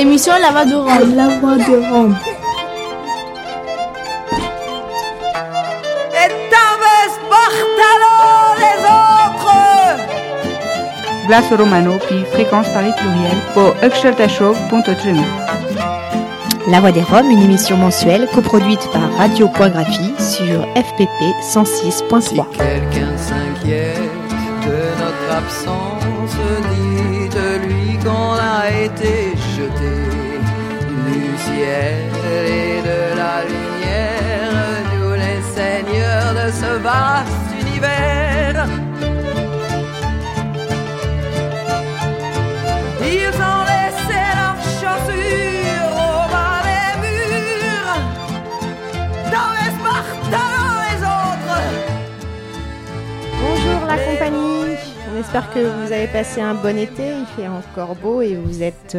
L'émission La Voix de Rome. La Voix de Rome. Glace Romano, puis fréquence Paris pluriel, pour Show.treno. La Voix des Roms, une émission mensuelle coproduite par Radio.graphie sur FPP 106.3. Si quelqu'un s'inquiète de notre absence, dites-lui qu'on a été du ciel et de la lumière, nous les seigneurs de ce vaste univers. Ils ont laissé leurs chaussures au bas des murs, dans les Spartans les autres. Bonjour la compagnie, on espère que vous avez passé un bon été, il fait encore beau et vous êtes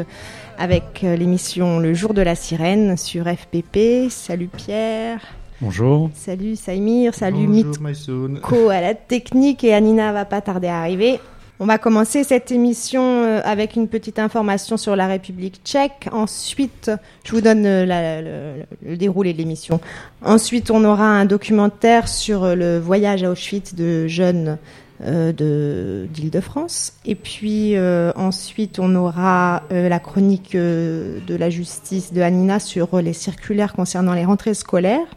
avec l'émission Le jour de la sirène sur FPP. Salut Pierre. Bonjour. Salut Saïmir, salut. Mitko à la technique et Anina va pas tarder à arriver. On va commencer cette émission euh, avec une petite information sur la République tchèque. Ensuite, je vous donne euh, la- le, le déroulé de l'émission. Ensuite, on aura un documentaire sur euh, le voyage à Auschwitz de jeunes euh, de d'Île-de-France. Et puis euh, ensuite, on aura euh, la chronique euh, de la justice de Anina sur les circulaires concernant les rentrées scolaires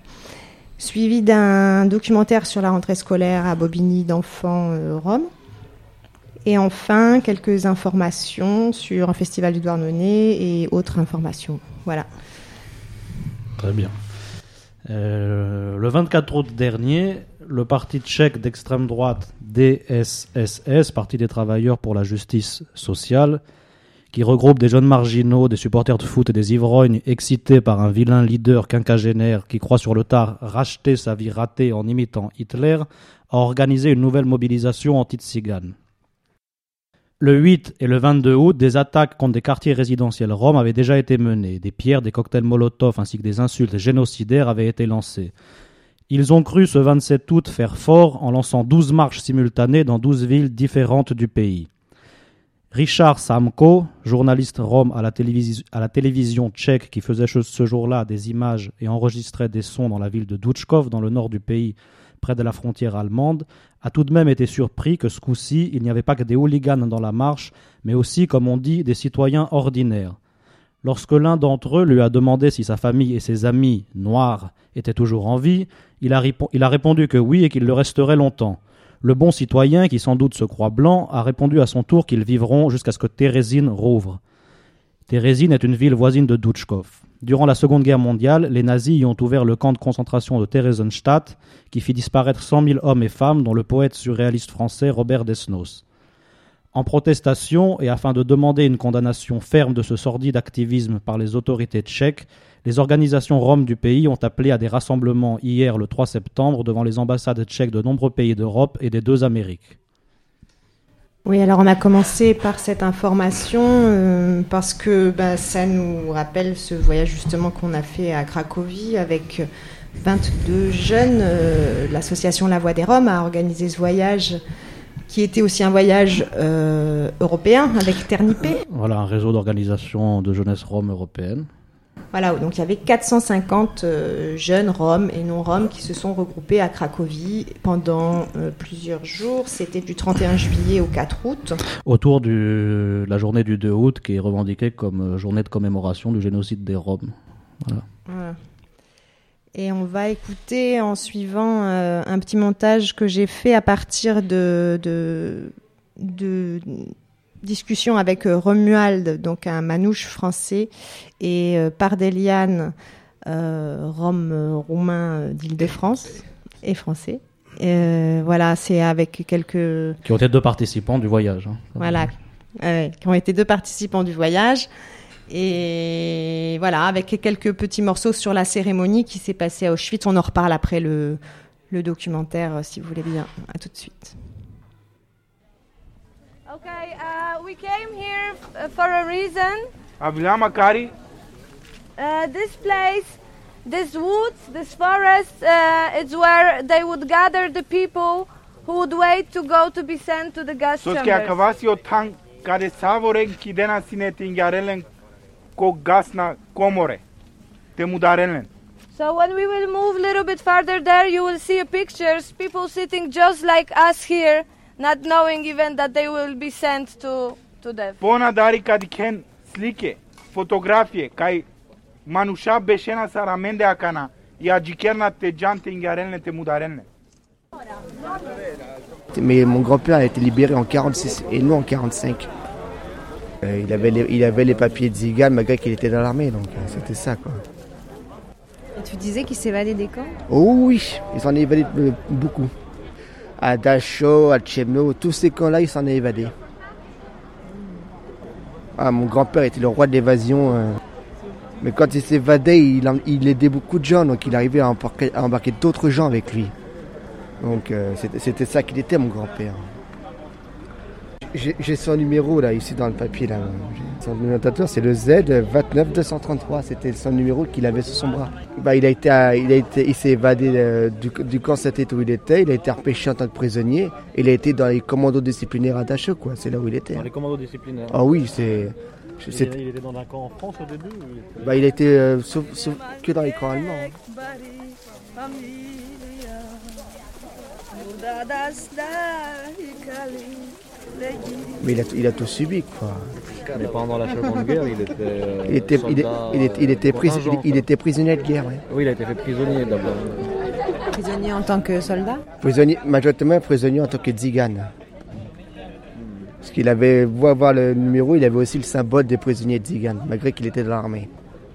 suivi d'un documentaire sur la rentrée scolaire à Bobigny d'enfants roms. Et enfin, quelques informations sur un festival du Douarnenez et autres informations. Voilà. Très bien. Le 24 août dernier, le parti tchèque d'extrême droite DSSS, Parti des travailleurs pour la justice sociale, qui regroupe des jeunes marginaux, des supporters de foot et des ivrognes excités par un vilain leader quinquagénaire qui croit sur le tard racheter sa vie ratée en imitant Hitler, a organisé une nouvelle mobilisation anti-tzigane. Le 8 et le 22 août, des attaques contre des quartiers résidentiels roms avaient déjà été menées. Des pierres, des cocktails Molotov ainsi que des insultes génocidaires avaient été lancées. Ils ont cru ce 27 août faire fort en lançant 12 marches simultanées dans 12 villes différentes du pays. Richard Samko, journaliste rome à la, télévision tchèque qui faisait ce- ce jour-là des images et enregistrait des sons dans la ville de Douchkov, dans le nord du pays, près de la frontière allemande, a tout de même été surpris que ce coup-ci, il n'y avait pas que des hooligans dans la marche, mais aussi, comme on dit, des citoyens ordinaires. Lorsque l'un d'entre eux lui a demandé si sa famille et ses amis noirs étaient toujours en vie, il a, répondu que oui et qu'il le resterait longtemps. Le bon citoyen, qui sans doute se croit blanc, a répondu à son tour qu'ils vivront jusqu'à ce que Thérésine rouvre. Thérésine est une ville voisine de Douchkov. Durant la Seconde Guerre mondiale, les nazis y ont ouvert le camp de concentration de Theresienstadt, qui fit disparaître 100 000 hommes et femmes, dont le poète surréaliste français Robert Desnos. En protestation et afin de demander une condamnation ferme de ce sordide activisme par les autorités tchèques, les organisations roms du pays ont appelé à des rassemblements hier le 3 septembre devant les ambassades tchèques de nombreux pays d'Europe et des deux Amériques. Oui, alors on a commencé par cette information euh, parce que bah, ça nous rappelle ce voyage justement qu'on a fait à Cracovie avec 22 jeunes. Euh, L'association La Voix des Roms a organisé ce voyage qui était aussi un voyage euh, européen avec Ternipé. Voilà un réseau d'organisations de jeunesse rome européenne. Voilà, donc il y avait 450 euh, jeunes roms et non roms qui se sont regroupés à Cracovie pendant euh, plusieurs jours. C'était du 31 juillet au 4 août. autour de la journée du 2 août qui est revendiquée comme euh, journée de commémoration du génocide des Roms. Voilà. Voilà. Et on va écouter en suivant euh, un petit montage que j'ai fait à partir de, de, de discussions avec euh, Romuald, donc un manouche français, et euh, Pardelian, euh, Rome euh, roumain euh, d'Île-de-France et français. Euh, voilà, c'est avec quelques Qui ont été deux participants du voyage. hein. voilà, euh, qui ont été deux participants du voyage. Et voilà, avec quelques petits morceaux sur la cérémonie qui s'est passée à Auschwitz. On en reparle après le, le documentaire, si vous voulez bien. À tout de suite. Okay, uh, we came here f- for a reason. Makari, Uh, this place, this woods, this forest, uh, it's where they would gather the people who would wait to go to be sent to the gas sos chambers. acabasi o tan care savoreg ki dena sinetin garelen ko gasna komore te mudarenlen. So when we will move a little bit farther there, you will see pictures, people sitting just like us here, not knowing even that they will be sent to, to death. Pona dari kadiken slike fotografie kai manusha beshena saramende akana ya jikerna te jante ingarenle te mudarenle. Mais mon grand-père a été libéré en 46 et non en 45. Euh, il, avait les, il avait les papiers de Zigan malgré qu'il était dans l'armée, donc euh, c'était ça quoi. Et tu disais qu'il s'évadait des camps? Oh oui, il s'en est évadé euh, beaucoup. À Dachau, à Tchemno, tous ces camps-là, il s'en est évadé. Ah, mon grand-père était le roi de l'évasion. euh. Mais quand il s'évadait, il, aidait beaucoup de gens, donc il arrivait à embarquer, d'autres gens avec lui. Donc euh, c'était ça qu'il était, mon grand-père. J'ai son numéro là, ici dans le papier là. Son notateur, c'est le Z 29233. C'était son numéro qu'il avait sur son bras. Bah, il a été, à- il a été, il s'est évadé euh, du, du camp Saint-Étienne où il était. Il a été repêché en tant que prisonnier. Il a été dans les commandos disciplinaires à Dachau, quoi. C'est là où il était. Dans les commandos disciplinaires. Ah oui, c'est. il, était dans un camp en France au début ou il était- Bah, il a été euh, sauf, sauf que dans les camps allemands. hein. Mais il a, il a tout subi, quoi. Mais pendant la Seconde Guerre, il était. euh, Il était, il, est- soldat, il est- il était, pris- contingent, il, il quoi. était prisonnier de guerre, ouais. Oui, il a été fait prisonnier d'abord. Prisonnier en tant que soldat Prisonnier, majoritairement prisonnier en tant que Zigan. Parce qu'il avait, vous avoir le numéro, il avait aussi le symbole des prisonniers de Zigan, malgré qu'il était dans l'armée.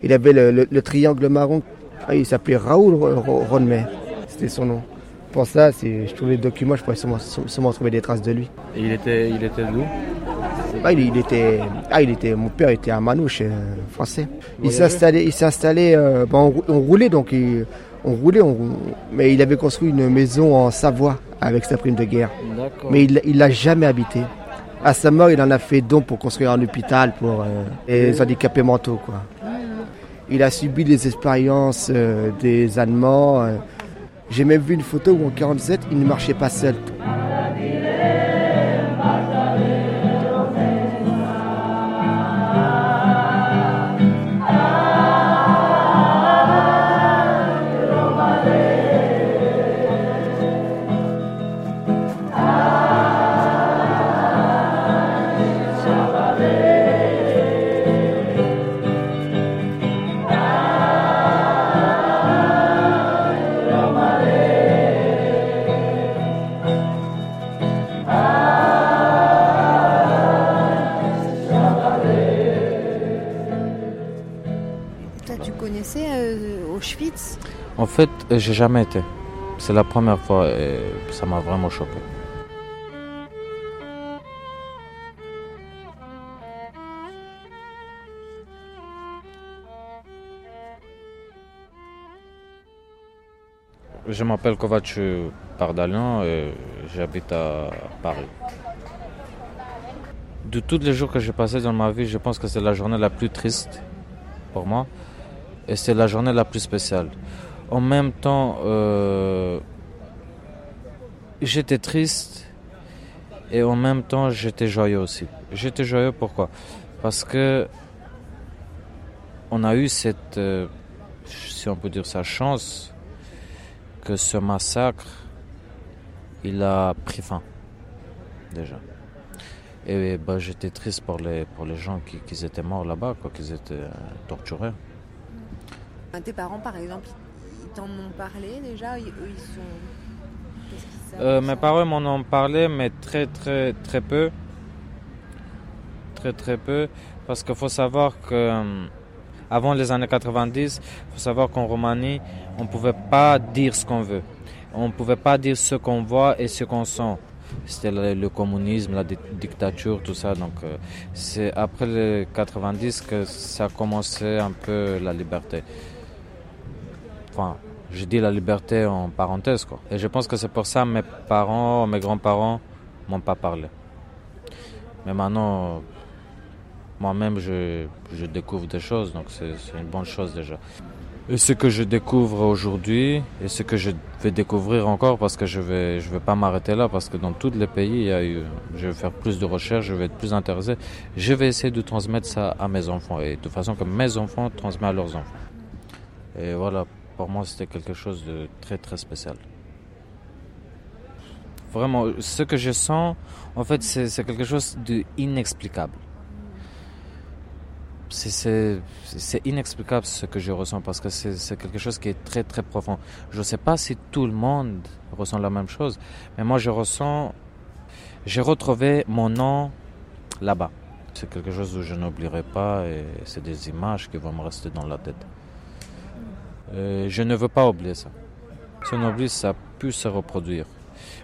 Il avait le, le- le triangle marron, Ah, il s'appelait Raoul Ro- Ro- Ronmet, c'était son nom. Pour ça, si je trouve les documents, je pourrais sûrement, sûrement trouver des traces de lui. Et il était, il était d'où? Ah, il, il était, ah, il était, mon père était un manouche euh, français. Il s'est installé, il s'est installé, euh, bah, on, rou- on roulait donc, il- on roulait, on mais il avait construit une maison en Savoie avec sa prime de guerre. Mais il, il l'a jamais habité. À sa mort, il en a fait don pour construire un hôpital pour euh, les handicapés mentaux, quoi. Il a subi les expériences euh, des Allemands. J'ai même vu une photo où en 47, il ne marchait pas seul. Fait, euh, j'ai jamais été. C'est la première fois et ça m'a vraiment choqué. Je m'appelle Kovacu Pardalian et j'habite à Paris. De tous les jours que j'ai passés dans ma vie, je pense que c'est la journée la plus triste pour moi et c'est la journée la plus spéciale. En même temps, euh, j'étais triste et en même temps j'étais joyeux aussi. J'étais joyeux pourquoi? Parce que on a eu cette, euh, si on peut dire ça, chance que ce massacre, il a pris fin déjà. Et bah, j'étais triste pour les, gens qui, étaient morts là-bas, quoi, qui étaient euh, torturés. Tes parents, par exemple, ils t'en ont parlé déjà Ils- Eux, ils sont. Savent Euh, mes parents m'en ont parlé, mais très très très peu. Très très peu. Parce qu'il faut savoir que euh, avant les années 90, il faut savoir qu'en Roumanie, on ne pouvait pas dire ce qu'on veut. On ne pouvait pas dire ce qu'on voit et ce qu'on sent. C'était le, le communisme, la di- dictature, tout ça. Donc euh, c'est après les 90 que ça a commencé un peu la liberté. Je dis la liberté en parenthèse, quoi. Et je pense que c'est pour ça mes parents, mes grands-parents m'ont pas parlé. Mais maintenant, moi-même, je, découvre des choses, donc c'est une bonne chose déjà. Et ce que je découvre aujourd'hui et ce que je vais découvrir encore parce que je vais je vais pas m'arrêter là parce que dans tous les pays il y a eu je vais faire plus de recherches, je vais être plus intéressé. Je vais essayer de transmettre ça à mes enfants et de façon que mes enfants transmettent à leurs enfants. Et voilà, pour moi c'était quelque chose de très très spécial. Vraiment, ce que je sens, en fait, c'est quelque chose d'inexplicable. C'est- inexplicable ce que je ressens parce que c'est quelque chose qui est très très profond. Je ne sais pas si tout le monde ressent la même chose, mais moi je ressens, j'ai retrouvé mon nom là-bas. C'est quelque chose que je n'oublierai pas et c'est des images qui vont me rester dans la tête. Euh, je ne veux pas oublier ça. Si on oublie, ça peut se reproduire.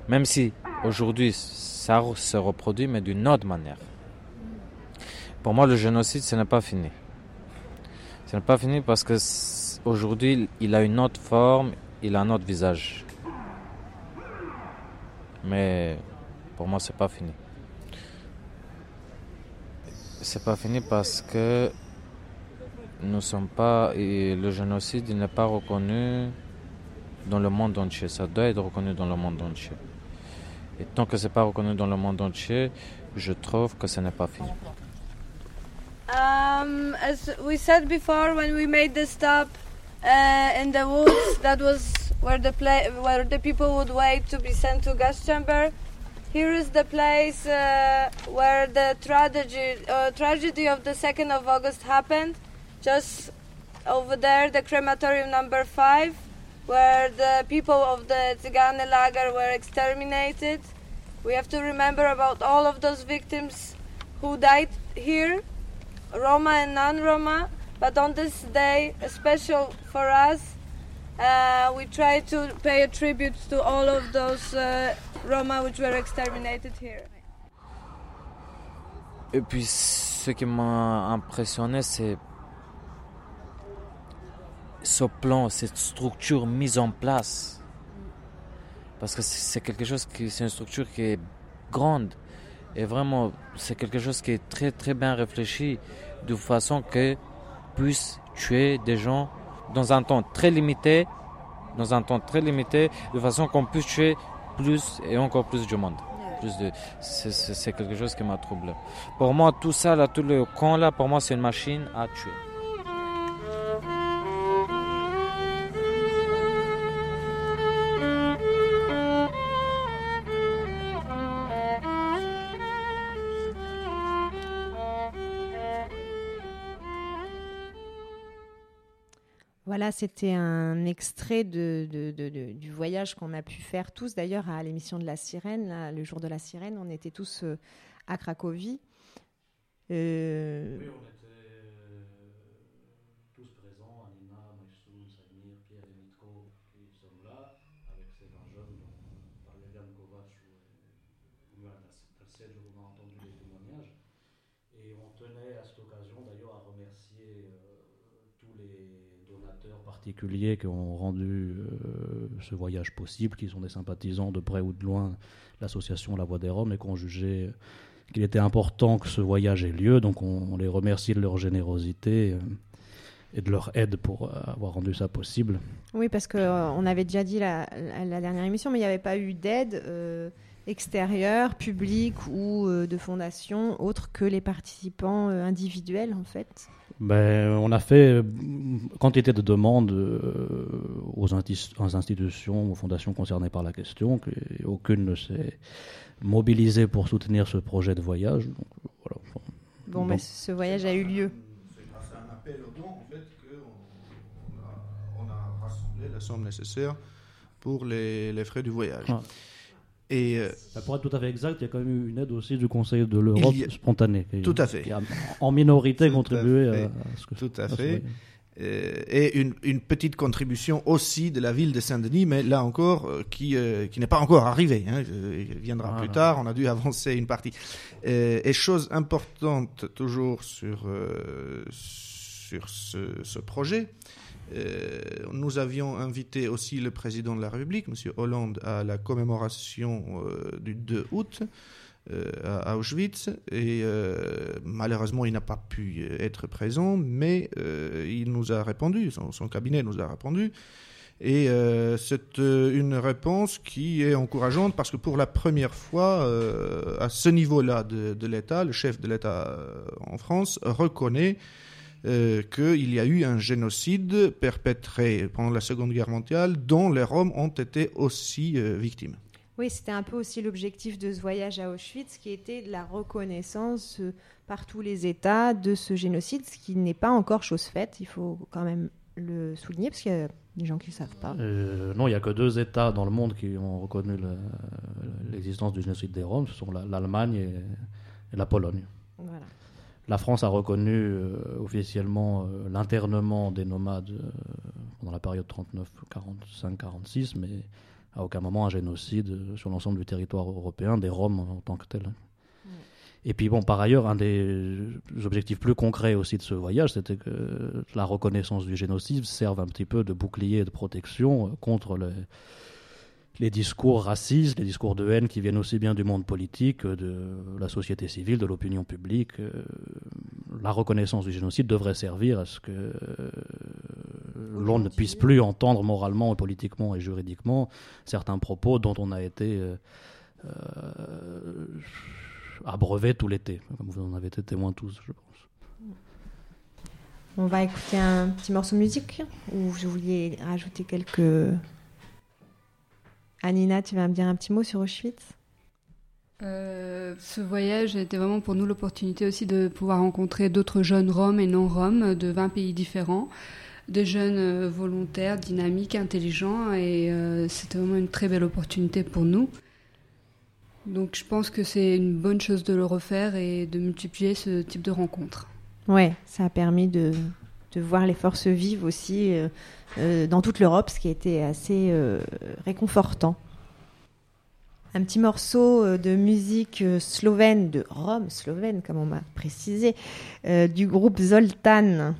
Même si aujourd'hui ça se reproduit, mais d'une autre manière. Pour moi, le génocide, ce n'est pas fini. Ce n'est pas fini parce que aujourd'hui, il a une autre forme, il a un autre visage. Mais pour moi, c'est pas fini. C'est pas fini parce que nous sommes pas et le génocide, n'est pas reconnu dans le monde entier. Ça doit être reconnu dans le monde entier. Et tant que c'est pas reconnu dans le monde entier, je trouve que ce n'est pas fini. Um, as we said before, when we made the stop uh, in the woods, that was where the pla- where the people would wait to be sent to gas chamber. Here is the place uh, where the tragedy uh, tragedy of the second of August happened. Just over there, the crematorium number five, where the people of the Tzigane lager were exterminated. We have to remember about all of those victims who died here Roma and non-Roma. But on this day, special for us, uh, we try to pay a tribute to all of those uh, Roma which were exterminated here. Et puis, ce qui m'a impressionné, c'est ce plan, cette structure mise en place. Parce que c'est quelque chose qui, c'est une structure qui est grande. Et vraiment, c'est quelque chose qui est très très bien réfléchi, de façon que puisse tuer des gens dans un temps très limité, dans un temps très limité, de façon qu'on puisse tuer plus et encore plus de monde. Plus de, c'est quelque chose qui m'a troublé. Pour moi, tout ça, là, tout le camp là, pour moi, c'est une machine à tuer. Voilà, c'était un extrait du voyage qu'on a pu faire tous, d'ailleurs, à l'émission de la sirène, le jour de la sirène. On était tous euh, à Cracovie euh, tous présents, Anina, Maïsoun, Samir, Pierre et Mitko qui sont là, avec ces 20 jeunes dont parlait Yann Kovac ou Murat Tassel, on a entendu les témoignages. Et on tenait à cette occasion d'ailleurs à remercier euh, tous les donateurs qui ont rendu euh, ce voyage possible, qui sont des sympathisants de près ou de loin l'association La Voix des Roms et qui ont jugé qu'il était important que ce voyage ait lieu. Donc on, les remercie de leur générosité euh, et de leur aide pour euh, avoir rendu ça possible. oui, parce qu'on avait déjà dit la- la dernière émission, mais il n'y avait pas eu d'aide euh, extérieure, publique ou euh, de fondation, autre que les participants euh, individuels, en fait. Ben, on a fait euh, quantité de demandes euh, aux, aux institutions, aux fondations concernées par la question, que, et aucune ne s'est mobilisée pour soutenir ce projet de voyage. Donc, voilà. Bon, Bon. mais ce voyage a eu lieu. C'est grâce à un appel aux dons, en fait, qu'on on a, on a rassemblé la somme nécessaire pour les, les frais du voyage. Et euh, pour être tout à fait exact, il y a quand même eu une aide aussi du Conseil de l'Europe a- spontanée. qui- Tout à fait. Qui a en minorité Tout contribué à, fait. à ce que Tout à fait. Euh, et une, une petite contribution aussi de la ville de Saint-Denis, mais là encore, euh, qui, euh, qui n'est pas encore arrivée. Hein, il viendra Voilà. plus tard, on a dû avancer une partie. Et chose importante toujours sur, euh, sur ce, ce projet, nous avions invité aussi le président de la République, M. Hollande, à la commémoration euh, du 2 août. euh, à Auschwitz euh, malheureusement il n'a pas pu euh, être présent, mais euh, il nous a répondu, son, cabinet nous a répondu. Et euh, c'est euh, une réponse qui est encourageante parce que pour la première fois, euh, à ce niveau-là de, l'État, le chef de l'État euh, en France reconnaît euh, qu'il y a eu un génocide perpétré pendant la Seconde Guerre mondiale dont les Roms ont été aussi euh, victimes. Oui, c'était un peu aussi l'objectif de ce voyage à Auschwitz, qui était de la reconnaissance euh, par tous les États de ce génocide, ce qui n'est pas encore chose faite. Il faut quand même le souligner, parce qu'il y a des gens qui ne savent pas. Euh, non, il n'y a que deux États dans le monde qui ont reconnu le- l'existence du génocide des Roms, ce sont la- l'Allemagne et, et la Pologne. Voilà. La France a reconnu euh, officiellement euh, l'internement des nomades euh, pendant la période 39-45-46, mais à aucun moment un génocide sur l'ensemble du territoire européen des Roms en tant que tel. Et puis bon, par ailleurs, un des objectifs plus concrets aussi de ce voyage, c'était que la reconnaissance du génocide serve un petit peu de bouclier et de protection contre les, les discours racistes, les discours de haine qui viennent aussi bien du monde politique, que de la société civile, de l'opinion publique. Euh, La reconnaissance du génocide devrait servir à ce que euh, l'on ne puisse plus entendre moralement, politiquement et juridiquement certains propos dont on a été euh, euh, abreuvé tout l'été, vous en avez été témoins tous, je pense. On va écouter un petit morceau de musique, ou je voulais rajouter quelques... Anina, tu vas me dire un petit mot sur Auschwitz? Euh, ce voyage était vraiment pour nous l'opportunité aussi de pouvoir rencontrer d'autres jeunes Roms et non-Roms de 20 pays différents, des jeunes euh, volontaires, dynamiques, intelligents, et euh, c'était vraiment une très belle opportunité pour nous. Donc je pense que c'est une bonne chose de le refaire et de multiplier ce type de rencontres. Ouais, ça a permis de, de voir les forces vives aussi euh, euh, dans toute l'Europe, ce qui été assez euh, réconfortant. Un petit morceau de musique slovène, de Rome slovène, comme on m'a précisé, du groupe Zoltan.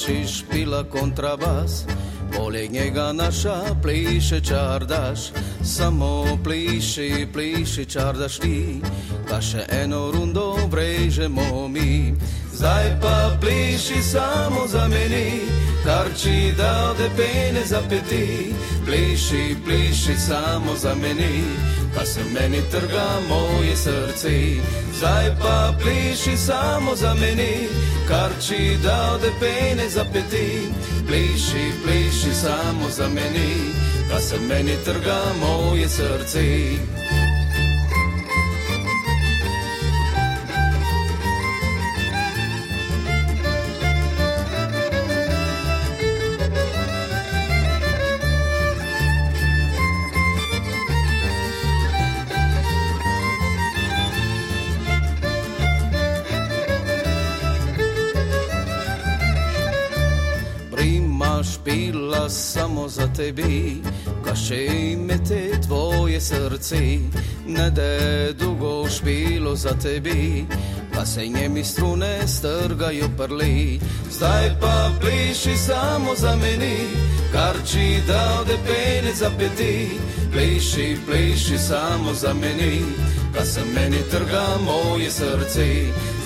Bačiš, pila kontrabas Poleg njega naša pliše čardaš. Samo pliši, pliši čardaš ti Pa še eno rundo vrežemo mi. Zdaj pa pliši samo za meni Kar ci dal de pene za peti. Pliši, pliši samo za meni Ka se meni trga moje srce. Zdaj pa pliši samo za meni Kar ci dal de pene za peti Pliši, pliši samo za meni Ka se meni trga moje srce samo za tebi Ka še imete tvoje srce Ne de dugo špilo za tebi Pa se njemi strune strgajo prli. Zdaj pa pliši samo za meni Kar ci dal de pene za peti. Pliši, pliši samo za meni Ka se meni trga moje srce.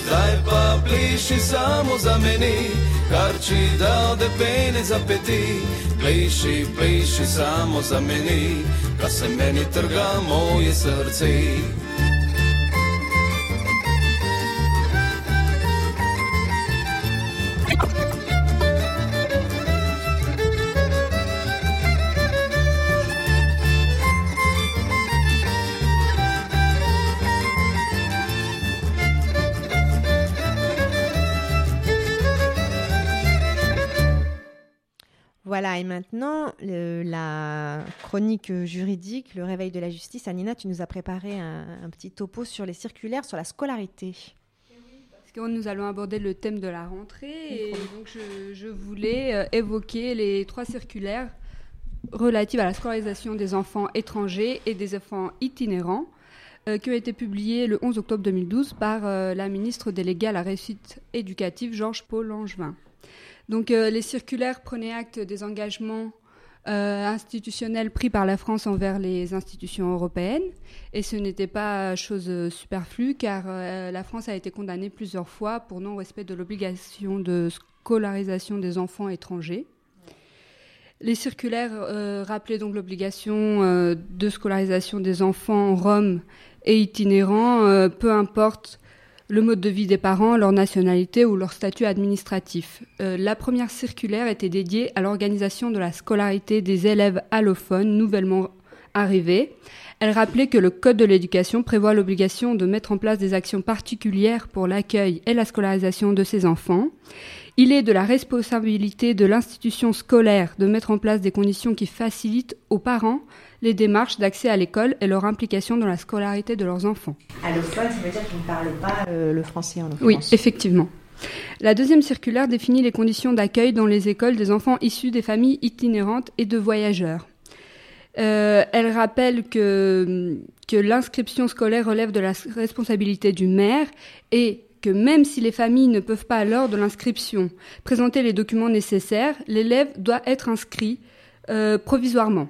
Zdaj pa pliši samo za meni Kar ci dal de pene za peti Pliši, pliši samo za meni Ka se meni trga moje srce maintenant, le- la chronique juridique, le réveil de la justice. Anina, tu nous as préparé un, un petit topo sur les circulaires, sur la scolarité. puisque nous allons aborder le thème de la rentrée. Et donc, je, je voulais euh, évoquer les trois circulaires relatives à la scolarisation des enfants étrangers et des enfants itinérants euh, qui ont été publiées le 11 octobre 2012 par euh, la ministre déléguée à la réussite éducative, Georges Paul Langevin. Donc, euh, les circulaires prenaient acte des engagements euh, institutionnels pris par la France envers les institutions européennes. Et ce n'était pas chose euh, superflue car la France a été condamnée plusieurs fois pour non-respect de l'obligation de scolarisation des enfants étrangers. Les circulaires rappelaient donc l'obligation de scolarisation des enfants roms et itinérants, peu importe le mode de vie des parents, leur nationalité ou leur statut administratif. Euh, la première circulaire était dédiée à l'organisation de la scolarité des élèves allophones nouvellement arrivés. Elle rappelait que le Code de l'éducation prévoit l'obligation de mettre en place des actions particulières pour l'accueil et la scolarisation de ces enfants. Il est de la responsabilité de l'institution scolaire de mettre en place des conditions qui facilitent aux parents les démarches d'accès à l'école et leur implication dans la scolarité de leurs enfants. Allophone, ça veut dire qu'ils ne parlent pas euh, le français en Oui, effectivement. La deuxième circulaire définit les conditions d'accueil dans les écoles des enfants issus des familles itinérantes et de voyageurs. Euh, elle rappelle que, l'inscription scolaire relève de la responsabilité du maire et que même si les familles ne peuvent pas, lors de l'inscription, présenter les documents nécessaires, l'élève doit être inscrit euh, provisoirement.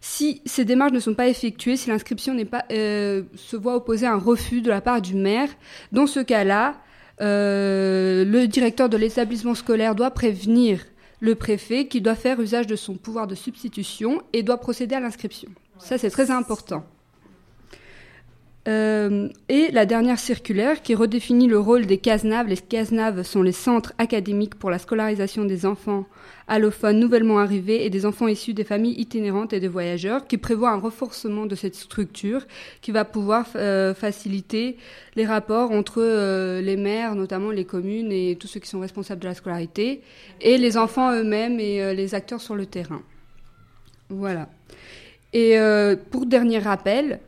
Si ces démarches ne sont pas effectuées, si l'inscription n'est pas euh, se voit opposer un refus de la part du maire, dans ce cas-là, le directeur de l'établissement scolaire doit prévenir le préfet qui doit faire usage de son pouvoir de substitution et doit procéder à l'inscription. Ça, c'est très important. Euh, et la dernière circulaire qui redéfinit le rôle des CASNAV. Les CASNAV sont les centres académiques pour la scolarisation des enfants allophones nouvellement arrivés et des enfants issus des familles itinérantes et des voyageurs, qui prévoit un renforcement de cette structure qui va pouvoir euh, faciliter les rapports entre euh, les maires, notamment les communes et tous ceux qui sont responsables de la scolarité, et les enfants eux-mêmes et les acteurs sur le terrain. Voilà. Et pour dernier rappel,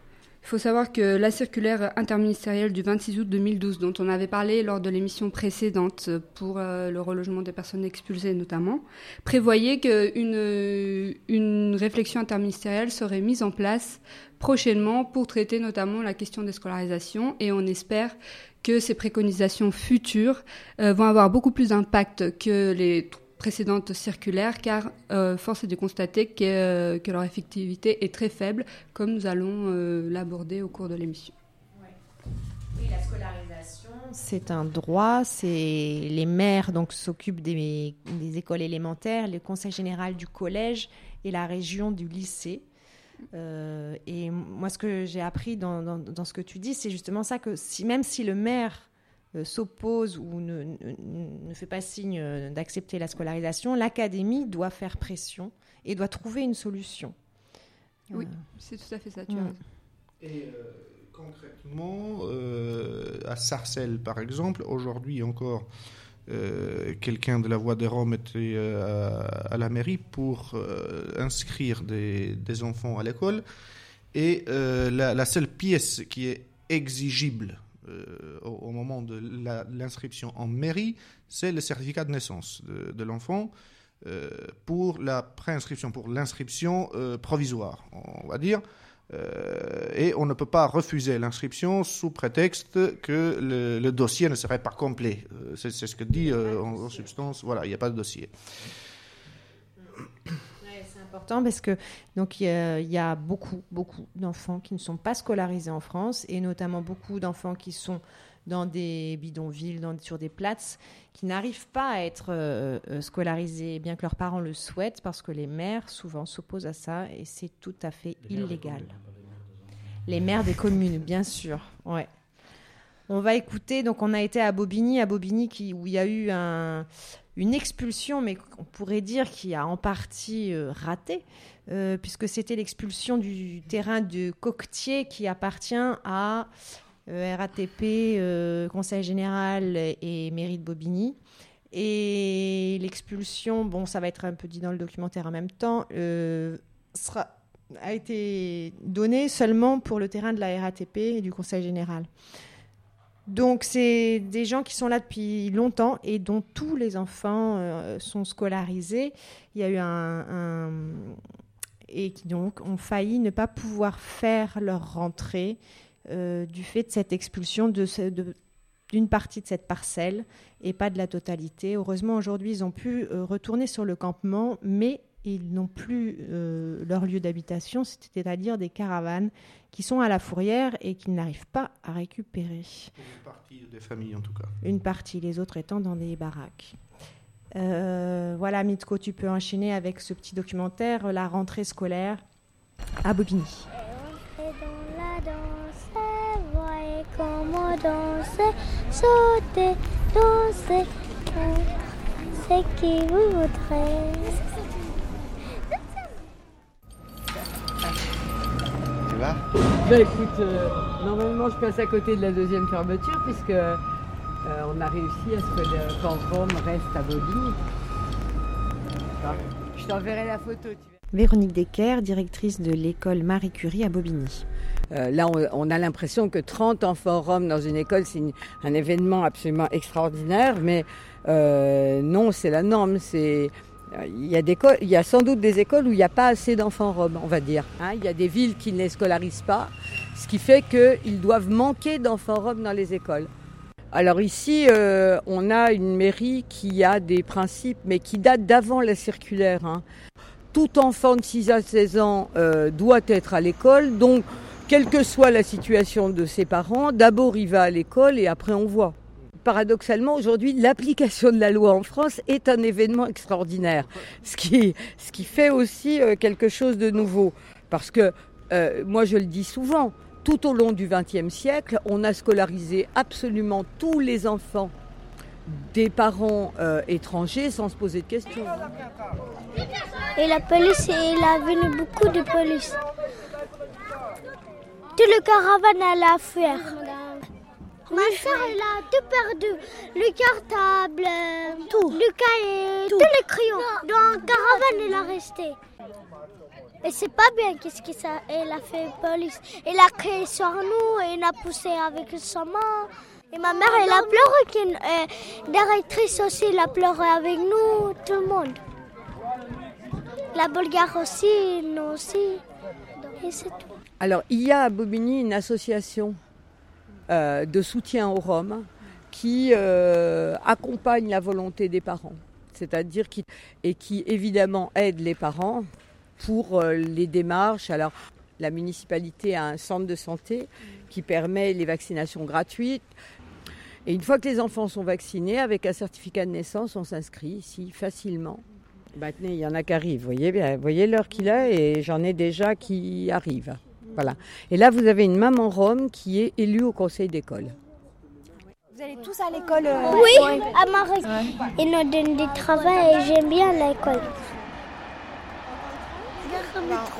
il faut savoir que la circulaire interministérielle du 26 août 2012, dont on avait parlé lors de l'émission précédente pour euh, le relogement des personnes expulsées notamment, prévoyait qu'une une réflexion interministérielle serait mise en place prochainement pour traiter notamment la question des scolarisations et on espère que ces préconisations futures euh, vont avoir beaucoup plus d'impact que les précédentes circulaires, car euh, force est de constater que, euh, que leur effectivité est très faible, comme nous allons euh, l'aborder au cours de l'émission. Oui, la scolarisation, c'est un droit. C'est les maires donc s'occupent des, des écoles élémentaires, le conseil général du collège et la région du lycée. Euh, et moi, ce que j'ai appris dans, dans- dans ce que tu dis, c'est justement ça que si, même si le maire s'oppose ou ne, ne- ne fait pas signe euh, d'accepter la scolarisation, l'académie doit faire pression et doit trouver une solution. Oui, Euh, c'est tout à fait ça, tu as Mm. Et euh, concrètement, euh, à Sarcelles, par exemple, aujourd'hui encore, euh, quelqu'un de la Voix des Roms était euh, à, à la mairie pour euh, inscrire des, des enfants à l'école. Et euh, la, la seule pièce qui est exigible euh, au, au moment de l'inscription en mairie, c'est le certificat de naissance de, de l'enfant euh, pour la préinscription, pour l'inscription euh, provisoire, on va dire. Et on ne peut pas refuser l'inscription sous prétexte que le, le dossier ne serait pas complet. C'est ce que dit en, en substance. Voilà, il n'y a pas de dossier. Important parce que donc il y, a- il y a beaucoup beaucoup d'enfants qui ne sont pas scolarisés en France et notamment beaucoup d'enfants qui sont dans des bidonvilles, dans, sur des places, qui n'arrivent pas à être euh, euh, scolarisés, bien que leurs parents le souhaitent, parce que les mères souvent s'opposent à ça et c'est tout à fait illégal. Les maires des communes, bien sûr. Ouais. On va écouter, donc on a été à Bobigny, à Bobigny où il y a eu un, une expulsion, mais on pourrait dire qui a en partie euh, raté, euh, puisque c'était l'expulsion du terrain de Coquetier qui appartient à euh, RATP, Conseil général et mairie de Bobigny. Et l'expulsion, bon, ça va être un peu dit dans le documentaire en même temps, a été donnée seulement pour le terrain de la RATP et du Conseil général. Donc c'est des gens qui sont là depuis longtemps et dont tous les enfants euh, sont scolarisés. Il y a eu un, et qui donc ont failli ne pas pouvoir faire leur rentrée euh, du fait de cette expulsion de- d'une partie de cette parcelle et pas de la totalité. Heureusement aujourd'hui ils ont pu euh, retourner sur le campement, mais ils n'ont plus euh, leur lieu d'habitation, c'est-à-dire des caravanes qui sont à la fourrière et qu'ils n'arrivent pas à récupérer. Une partie des familles en tout cas. Une partie, les autres étant dans des baraques. Euh, voilà, Mitko, tu peux enchaîner avec ce petit documentaire, la rentrée scolaire à Bobigny. Entrez dans la danse, voyez comment danser, sauter, danser, c'est qui vous voudrez? Bah écoute, euh, normalement je passe à côté de la deuxième fermeture puisque euh, on a réussi à ce que le camp Rome reste à Bobigny. Enfin, Je t'enverrai la photo. Tu. Véronique Decker, directrice de l'école Marie Curie à Bobigny. Euh, là, on, on a l'impression que 30 enfants roms dans une école, c'est une- un événement absolument extraordinaire, mais euh, non, c'est la norme. C'est il y, a des il y a sans doute des écoles où il n'y a pas assez d'enfants roms, on va dire. hein. il y a des villes qui ne les scolarisent pas, ce qui fait qu'ils doivent manquer d'enfants roms dans les écoles. Alors ici, euh, on a une mairie qui a des principes, mais qui datent d'avant la circulaire. hein. Tout enfant de 6 à 16 ans euh, doit être à l'école, donc quelle que soit la situation de ses parents, d'abord il va à l'école et après on voit. Paradoxalement, aujourd'hui, l'application de la loi en France est un événement extraordinaire, ce qui, fait aussi euh, quelque chose de nouveau. Parce que, euh, moi je le dis souvent, tout au long du XXe siècle, on a scolarisé absolument tous les enfants des parents euh, étrangers sans se poser de questions. Et la police, il a venu beaucoup de police. Tout le caravane à fuir. Ma soeur, elle a tout perdu. Le cartable, tout. le cahier, tous les crayons. Dans la caravane, elle a resté. Et c'est pas bien qu'est-ce qu'elle a fait, police. Elle a crié sur nous, et elle a poussé avec sa main. Et ma mère, elle a pleuré. euh, directrice aussi, elle a pleuré avec nous, tout le monde. La Bulgare aussi, nous aussi. Et c'est tout. Alors, il y a à Bobigny une association euh, de soutien aux Roms qui euh, accompagne la volonté des parents, c'est-à-dire qui et qui évidemment aide les parents pour euh, les démarches. Alors, la municipalité a un centre de santé qui permet les vaccinations gratuites. Et une fois que les enfants sont vaccinés, avec un certificat de naissance, on s'inscrit ici facilement. Tenez, il y en a qui arrivent, vous voyez voyez l'heure qu'il est et j'en ai déjà qui arrivent. Voilà. Et là, vous avez une maman rome qui est élue au conseil d'école. Vous allez tous à l'école euh, Oui, à Maroc. Ils nous donnent du travail et j'aime bien l'école.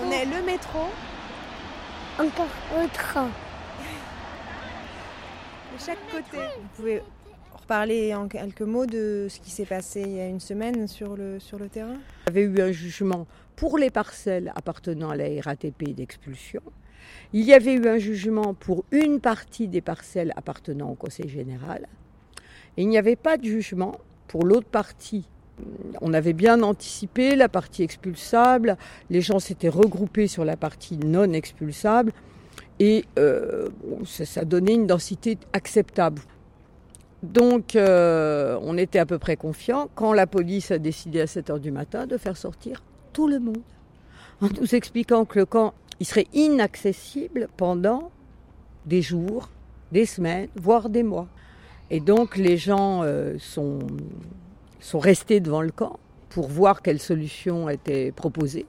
on est le métro. Encore au train. De chaque côté. Vous pouvez reparler en quelques mots de ce qui s'est passé il y a une semaine sur le, sur le terrain? Il y avait eu un jugement pour les parcelles appartenant à la RATP d'expulsion. Il y avait eu un jugement pour une partie des parcelles appartenant au Conseil général. Il n'y avait pas de jugement pour l'autre partie. On avait bien anticipé la partie expulsable, les gens s'étaient regroupés sur la partie non expulsable et euh, ça, donnait une densité acceptable. Donc euh, on était à peu près confiants quand la police a décidé à 7 heures du matin de faire sortir tout le monde en nous expliquant que le camp il serait inaccessible pendant des jours, des semaines, voire des mois. Et donc les gens euh, sont, sont restés devant le camp pour voir quelle solution était proposée.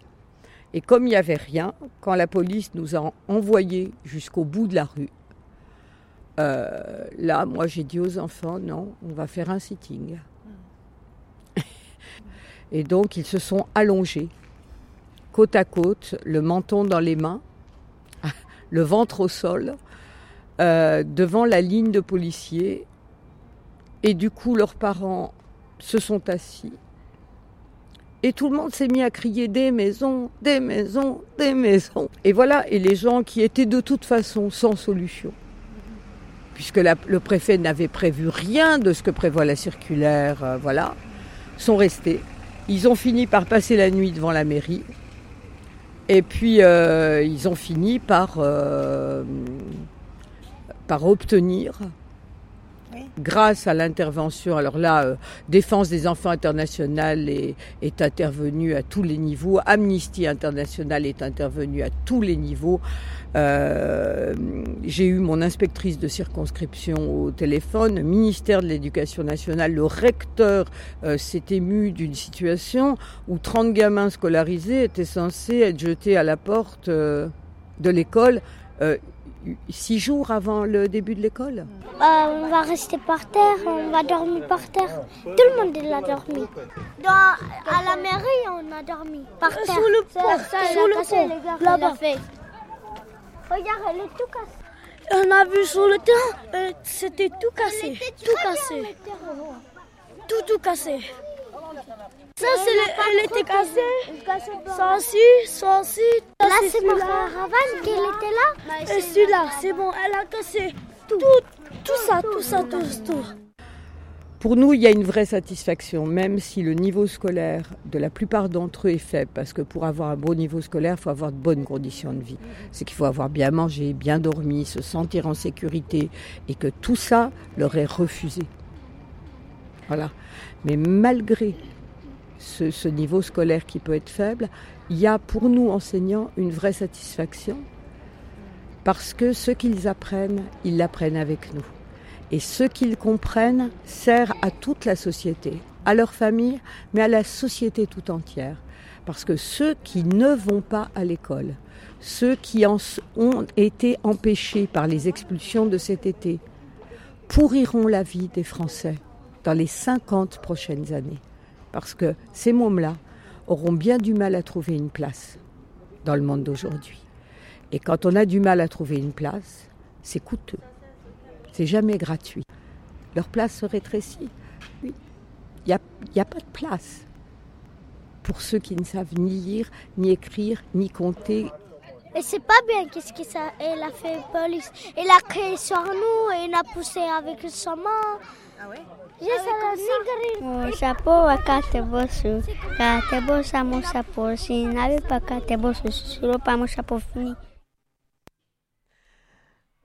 Et comme il n'y avait rien, quand la police nous a envoyés jusqu'au bout de la rue, euh, là, moi j'ai dit aux enfants, non, on va faire un sitting. Et donc ils se sont allongés, côte à côte, le menton dans les mains, le ventre au sol, euh, devant la ligne de policiers. Et du coup, leurs parents se sont assis. Et tout le monde s'est mis à crier des maisons, des maisons, des maisons. Et voilà, et les gens qui étaient de toute façon sans solution puisque le préfet n'avait prévu rien de ce que prévoit la circulaire, euh, voilà, sont restés. Ils ont fini par passer la nuit devant la mairie. Et puis, euh, ils ont fini par, euh, par obtenir, grâce à l'intervention, alors là, euh, Défense des enfants internationale est, est intervenue à tous les niveaux, Amnesty International est intervenue à tous les niveaux. Euh, J'ai eu mon inspectrice de circonscription au téléphone, ministère de l'Éducation nationale, le recteur euh, s'est ému d'une situation où 30 gamins scolarisés étaient censés être jetés à la porte euh, de l'école six jours avant le début de l'école. Bah, on va rester par terre, on va dormir par terre. Tout le monde il a dormi. Dans, à la mairie, on a dormi par terre. Sous le pont, ça, le cassé, pont, là-bas. Regarde, elle est tout cassée. On a vu sur le terrain, euh, c'était tout cassé. Tout cassé. Tout, tout cassé. Ça, c'est le- elle était cassée. Ça aussi, ça aussi. ça, Là, c'est celui-là. ma caravane qui était là. Et celui-là, c'est bon, elle a cassé. Tout, tout ça, tout ça, tout, tout. Pour nous, il y a une vraie satisfaction, même si le niveau scolaire de la plupart d'entre eux est faible, parce que pour avoir un bon niveau scolaire, il faut avoir de bonnes conditions de vie. C'est qu'il faut avoir bien mangé, bien dormi, se sentir en sécurité, et que tout ça leur est refusé. Voilà. Mais malgré ce, niveau scolaire qui peut être faible, il y a pour nous enseignants une vraie satisfaction, parce que ce qu'ils apprennent, ils l'apprennent avec nous. Et ce qu'ils comprennent sert à toute la société, à leur famille, mais à la société tout entière. Parce que ceux qui ne vont pas à l'école, ceux qui en ont été empêchés par les expulsions de cet été, pourriront la vie des Français dans les 50 prochaines années. Parce que ces mômes-là auront bien du mal à trouver une place dans le monde d'aujourd'hui. Et quand on a du mal à trouver une place, c'est coûteux. C'est jamais gratuit. Leur place se rétrécit. Oui. Il n'y a, y a pas de place pour ceux qui ne savent ni lire, ni écrire, ni compter. Et c'est pas bien qu'est-ce que ça elle a fait police. Elle a créé sur nous et elle a poussé avec sa main. Ah ouais? O sapo wakate bosu, kate bosa mo sapo, si navi pa kate bosu, suro pa mo sapo fini.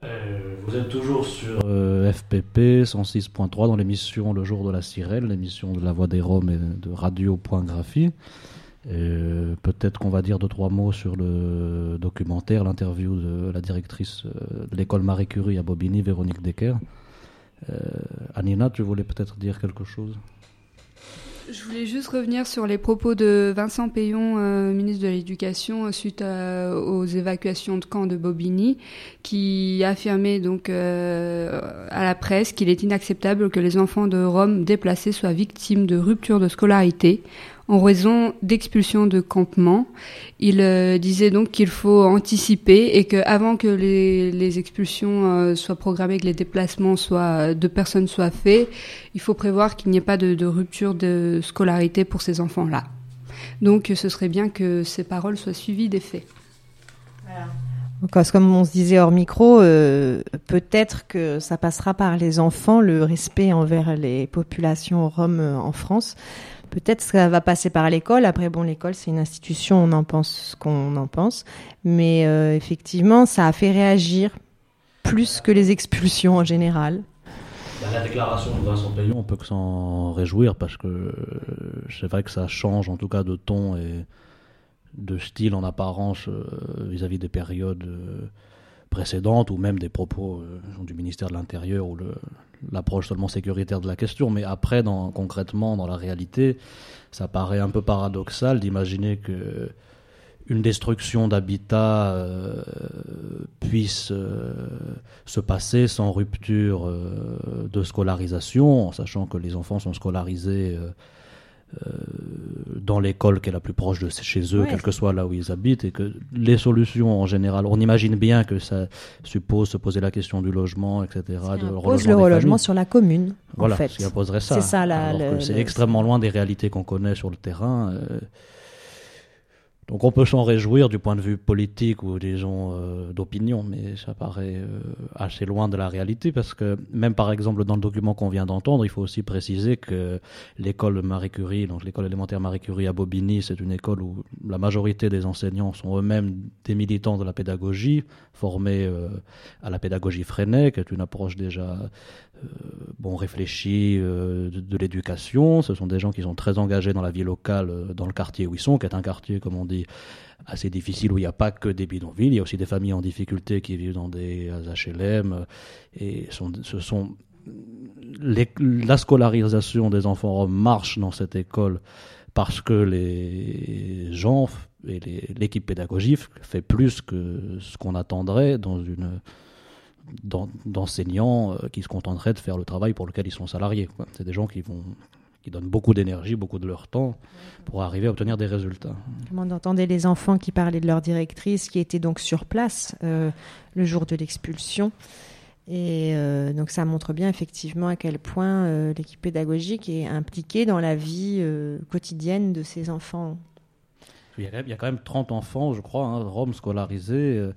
Euh, Vous êtes toujours sur euh, FPP 106.3 dans l'émission Le jour de la sirène, l'émission de la voix des Roms et de radio.graphie. Euh, Peut-être qu'on va dire deux trois mots sur le documentaire, l'interview de la directrice euh, de l'école Marie Curie à Bobigny, Véronique Decker. Euh, Anina, tu voulais peut-être dire quelque chose? Je voulais juste revenir sur les propos de Vincent Payon, euh, ministre de l'Éducation, suite aux évacuations de camps de Bobigny, qui affirmait donc euh, à la presse qu'il est inacceptable que les enfants de Rome déplacés soient victimes de rupture de scolarité en raison d'expulsions de campements. Il euh, disait donc qu'il faut anticiper et que avant que les, expulsions euh, soient programmées, que les déplacements soient, de personnes soient faits, il faut prévoir qu'il n'y ait pas de, rupture de scolarité pour ces enfants-là. Donc ce serait bien que ces paroles soient suivies des faits. Que comme on se disait hors micro, euh, peut-être que ça passera par les enfants, le respect envers les populations roms euh, en France. Peut-être ça va passer par l'école. Après, bon, l'école, c'est une institution, on en pense ce qu'on en pense. Mais euh, effectivement, ça a fait réagir plus que les expulsions en général. Bah, La déclaration de Vincent Payon, on peut que s'en réjouir parce que euh, c'est vrai que ça change en tout cas de ton et de style en apparence euh, vis-à-vis des périodes précédentes ou même des propos du ministère de l'Intérieur ou le- l'approche seulement sécuritaire de la question. Mais après, concrètement, dans la réalité, ça paraît un peu paradoxal d'imaginer que une destruction d'habitat euh, puisse euh, se passer sans rupture euh, de scolarisation, en sachant que les enfants sont scolarisés dans l'école qui est la plus proche de chez eux, Ouais. quel que soit là où ils habitent, et que les solutions en général, on imagine bien que ça suppose se poser la question du logement, etc. de Pose le relogement sur la commune. Voilà, en fait. ce qui imposerait ça. C'est ça, la, le- le- extrêmement loin des réalités qu'on connaît sur le terrain. euh. Donc on peut s'en réjouir du point de vue politique ou disons euh, d'opinion, mais ça paraît euh, assez loin de la réalité parce que même par exemple dans le document qu'on vient d'entendre, il faut aussi préciser que l'école Marie Curie, donc l'école élémentaire Marie Curie à Bobigny, c'est une école où la majorité des enseignants sont eux-mêmes des militants de la pédagogie, formés euh, à la pédagogie Freinet, qui est une approche déjà bon réfléchie euh, de, l'éducation. Ce sont des gens qui sont très engagés dans la vie locale, euh, dans le quartier où ils sont, qui est un quartier, comme on dit, assez difficile où il n'y a pas que des bidonvilles. Il y a aussi des familles en difficulté qui vivent dans des HLM. euh, Et ce sont la scolarisation des enfants roms marche dans cette école parce que les gens et l'équipe pédagogique fait plus que ce qu'on attendrait dans une d'enseignants euh, qui se contenteraient de faire le travail pour lequel ils sont salariés. C'est des gens qui vont qui donnent beaucoup d'énergie, beaucoup de leur temps pour arriver à obtenir des résultats. Comment on entendait les enfants qui parlaient de leur directrice, qui était donc sur place euh, le jour de l'expulsion? Et euh, donc ça montre bien effectivement à quel point euh, l'équipe pédagogique est impliquée dans la vie quotidienne de ces enfants. Il y, a, quand même- il y a quand même 30 enfants, je crois, hein, roms scolarisés,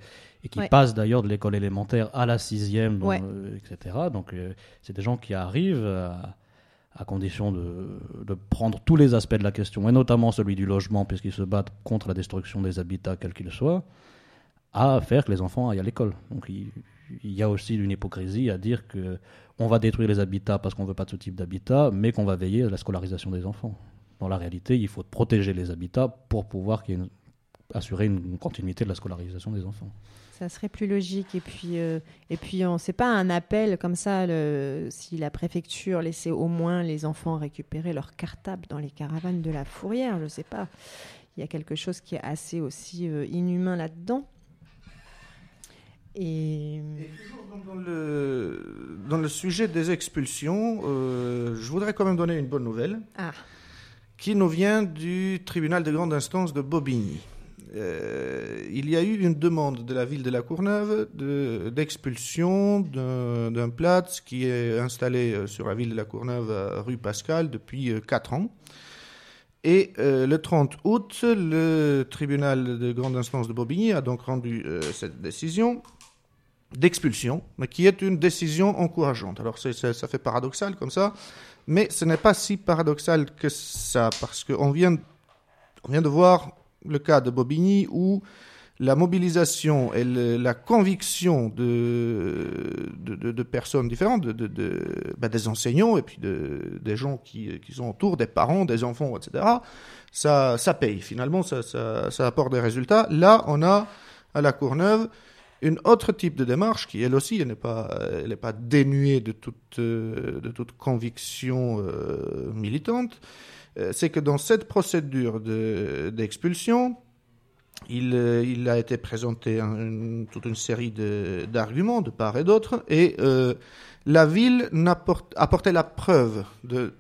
et qui Ouais. passent d'ailleurs de l'école élémentaire à la sixième, donc, Ouais. euh, etc. Donc euh, c'est des gens qui arrivent à, à condition de, de prendre tous les aspects de la question, et notamment celui du logement, puisqu'ils se battent contre la destruction des habitats, quels qu'ils soient, à faire que les enfants aillent à l'école. Donc il, il y a aussi une hypocrisie à dire que on va détruire les habitats parce qu'on veut pas de ce type d'habitat, mais qu'on va veiller à la scolarisation des enfants. Dans la réalité, il faut protéger les habitats pour pouvoir qu'il y ait une- assurer une continuité de la scolarisation des enfants. Ça serait plus logique. Et puis, euh, et puis on sait pas un appel comme ça, le- si la préfecture laissait au moins les enfants récupérer leur cartable dans les caravanes de la fourrière, je sais pas. Il y a quelque chose qui est assez aussi euh, inhumain là-dedans. Et, Dans le, dans le sujet des expulsions, euh, je voudrais quand même donner une bonne nouvelle. Ah. Qui nous vient du tribunal de grande instance de Bobigny. Euh, il y a eu une demande de la ville de la Courneuve de- d'expulsion d'un Platz qui est installé euh, sur la ville de la Courneuve rue Pascal depuis 4 ans. Et euh, le 30 août, le tribunal de grande instance de Bobigny a donc rendu euh, cette décision d'expulsion, mais qui est une décision encourageante. Alors c'est- c'est- ça fait paradoxal comme ça, mais ce n'est pas si paradoxal que ça, parce qu'on vient, on vient de voir le cas de Bobigny où la mobilisation et la conviction de, de, personnes différentes, bah, des enseignants et puis de, des gens qui, qui sont autour, des parents, des enfants, etc., ça, ça paye. Finalement, ça, ça, apporte des résultats. Là, on a à la Courneuve une autre type de démarche qui, elle aussi, elle n'est pas, pas dénuée de toute, euh, de toute conviction euh, militante. Euh, C'est que dans cette procédure de- d'expulsion, il, euh, il a été présenté une- toute une série d'arguments de part et d'autre, et euh, la ville apportait la preuve de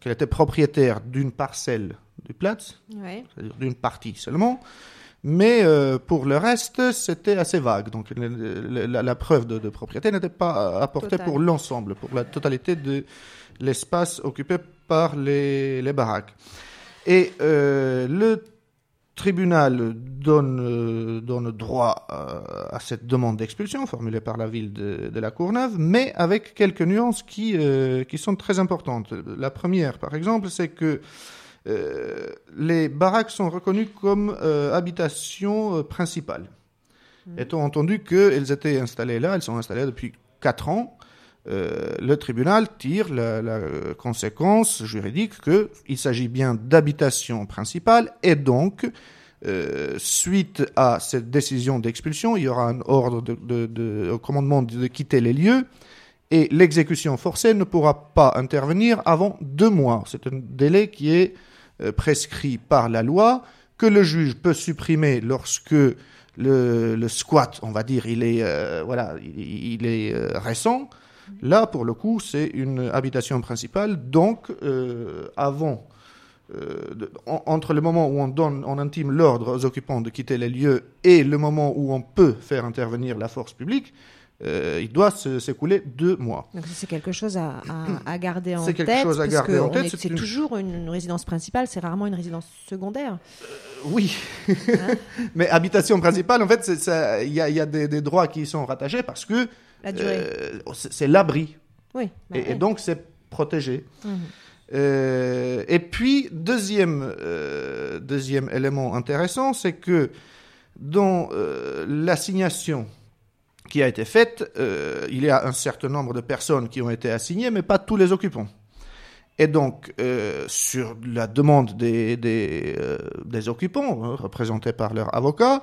qu'elle était propriétaire d'une parcelle du Platz, Ouais. c'est-à-dire d'une partie seulement, mais euh, pour le reste, c'était assez vague. Donc le- le- la, la preuve de, de propriété n'était pas apportée Total. pour l'ensemble, pour la totalité de l'espace occupé par les, les baraques. Et euh, le tribunal donne, euh, donne droit euh, à cette demande d'expulsion formulée par la ville de, de la Courneuve, mais avec quelques nuances qui, qui sont très importantes. La première, par exemple, c'est que les baraques sont reconnues comme habitation principale. Étant entendu qu'elles étaient installées là, elles sont installées depuis 4 ans, euh, le tribunal tire la, euh, conséquence juridique qu'il s'agit bien d'habitation principale et donc, euh, suite à cette décision d'expulsion, il y aura un ordre de, au commandement de, quitter les lieux et l'exécution forcée ne pourra pas intervenir avant deux mois. C'est un délai qui est prescrit par la loi, que le juge peut supprimer lorsque le, squat, on va dire, il est, récent. Là, pour le coup, c'est une habitation principale. Donc, euh, avant, euh, de- en- entre le moment où on donne, on intime l'ordre aux occupants de quitter les lieux et le moment où on peut faire intervenir la force publique, euh, il doit s'écouler deux mois. Donc c'est quelque chose à, à- à garder en C'est tête. quelque chose à garder en tête, est- c'est C'est une- toujours une, résidence principale, c'est rarement une résidence secondaire. Oui, mais habitation principale, en fait, c'est il y a, y a des, des droits qui y sont rattachés parce que. Euh, c'est l'abri. Oui. bah et, donc, c'est protégé. Mhm. Euh, et puis, deuxième, euh, deuxième élément intéressant, c'est que dans l'assignation qui a été faite, il y a un certain nombre de personnes qui ont été assignées, mais pas tous les occupants. Et donc, euh, sur la demande des, des, euh, des occupants, hein, représentés par leur avocat,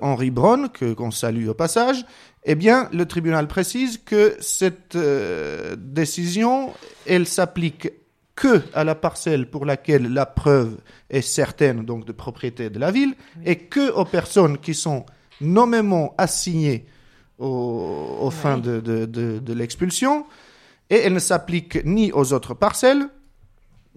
Henri Braun, que qu'on salue au passage, eh bien, le tribunal précise que cette euh, décision, elle s'applique que à la parcelle pour laquelle la preuve est certaine, donc de propriété de la ville, et que aux personnes qui sont nommément assignées au, au fin de, de, de, de l'expulsion, et elle ne s'applique ni aux autres parcelles,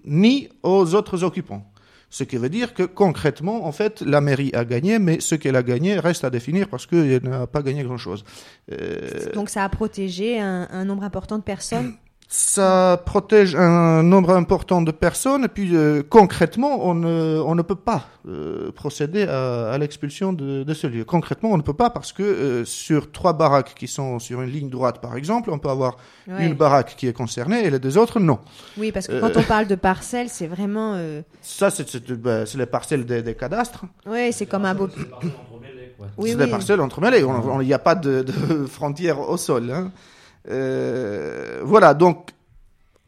ni aux autres occupants. Ce qui veut dire que concrètement, en fait, la mairie a gagné, mais ce qu'elle a gagné reste à définir parce qu'elle n'a pas gagné grand-chose. Euh, Donc ça a protégé un, un nombre important de personnes. Ça protège un nombre important de personnes, et puis euh, concrètement, on ne, on ne peut pas euh, procéder à, à l'expulsion de, de ce lieu. Concrètement, on ne peut pas parce que euh, sur trois baraques qui sont sur une ligne droite, par exemple, on peut avoir Ouais. une baraque qui est concernée et les deux autres, non. Oui, parce que Euh, quand on parle de parcelles, c'est vraiment. euh, Ça, c'est c'est- ben, c'est les parcelles des, des cadastres. Ouais, c'est comme un beau. Oui, c'est oui. des parcelles entremêlées. Il n'y a pas de, de frontière au sol. hein. Euh, voilà, donc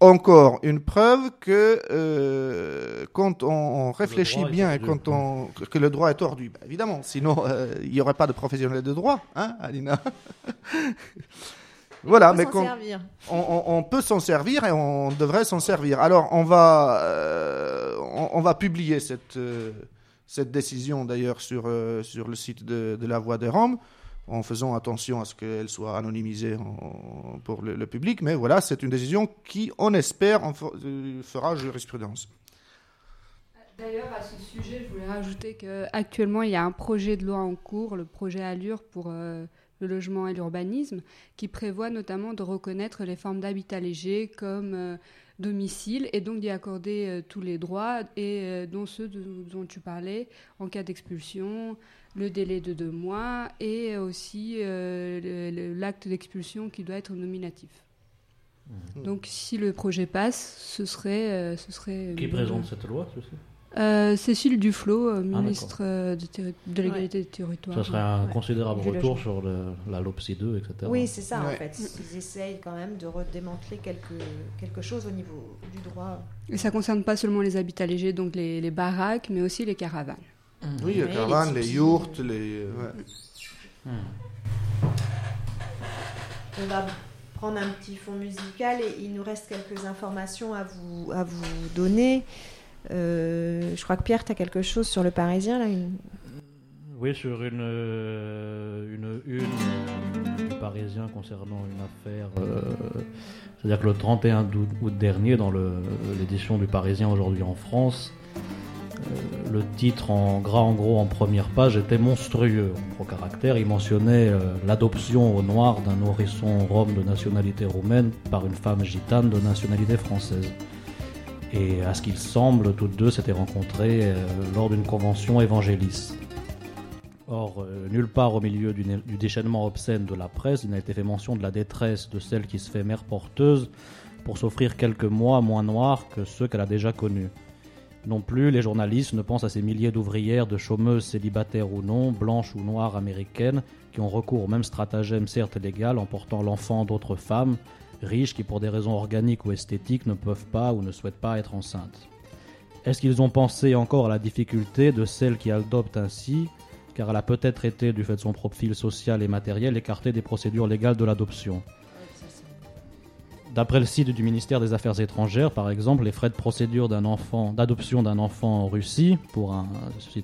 encore une preuve que euh, quand on, on réfléchit bien et quand on que le droit est tordu, bah, évidemment, sinon euh, il n'y aurait pas de professionnels de droit, hein, Alina. voilà, peut mais. On, on- on peut s'en servir et on devrait s'en servir. Alors on va euh, on, on va publier cette euh, cette décision d'ailleurs sur euh, sur le site de, de la Voix des Roms en faisant attention à ce qu'elle soit anonymisée pour le, public. Mais voilà, c'est une décision qui, on espère, euh, fera jurisprudence. D'ailleurs, à ce sujet, je voulais rajouter qu'actuellement, il y a un projet de loi en cours, le projet Allure pour euh, le logement et l'urbanisme, qui prévoit notamment de reconnaître les formes d'habitat léger comme euh, domicile et donc d'y accorder euh, tous les droits, et euh, dont ceux de- dont tu parlais en cas d'expulsion, le délai de deux mois et aussi euh, l'acte d'expulsion qui doit être nominatif. Donc, si le projet passe, ce serait, euh, ce serait. Qui présente cette loi, tu sais? Euh, Cécile Duflot, euh, d'accord. ministre euh, de, l'égalité des territoires. Ça serait un Ouais. considérable retour sur le- la LOPSI 2, etc. Oui, c'est ça en Ouais. fait. Ils essayent quand même de redémanteler quelque, quelque chose au niveau du droit. Et ça concerne pas seulement les habitats légers, donc les, les baraques, mais aussi les caravanes. Oui, les Ouais, caravanes, les les yourtes, les. ouais. On va prendre un petit fond musical et il nous reste quelques informations à vous, à vous donner. Euh, je crois que Pierre, tu as quelque chose sur le Parisien là Oui, sur une, euh, une une du Parisien concernant une affaire. euh, C'est-à-dire que le 31 d'août août dernier, dans l'édition du Parisien aujourd'hui en France, le titre en gras en gros en première page était monstrueux en gros caractère. Il mentionnait l'adoption au noir d'un nourrisson rome de nationalité roumaine par une femme gitane de nationalité française. Et à ce qu'il semble, toutes deux s'étaient rencontrées euh, lors d'une convention évangéliste. Or, euh, nulle part au milieu du, déchaînement obscène de la presse, il n'a été fait mention de la détresse de celle qui se fait mère porteuse pour s'offrir quelques mois moins noirs que ceux qu'elle a déjà connus. Non plus, les journalistes ne pensent à ces milliers d'ouvrières, de chômeuses célibataires ou non, blanches ou noires américaines, qui ont recours au même stratagème certes légal en portant l'enfant d'autres femmes, riches qui pour des raisons organiques ou esthétiques ne peuvent pas ou ne souhaitent pas être enceintes. Est-ce qu'ils ont pensé encore à la difficulté de celle qui adopte ainsi, car elle a peut-être été, du fait de son profil social et matériel, écartée des procédures légales de l'adoption? D'après le site du ministère des Affaires étrangères, par exemple, les frais de procédure d'un enfant, d'adoption d'un enfant en Russie, pour un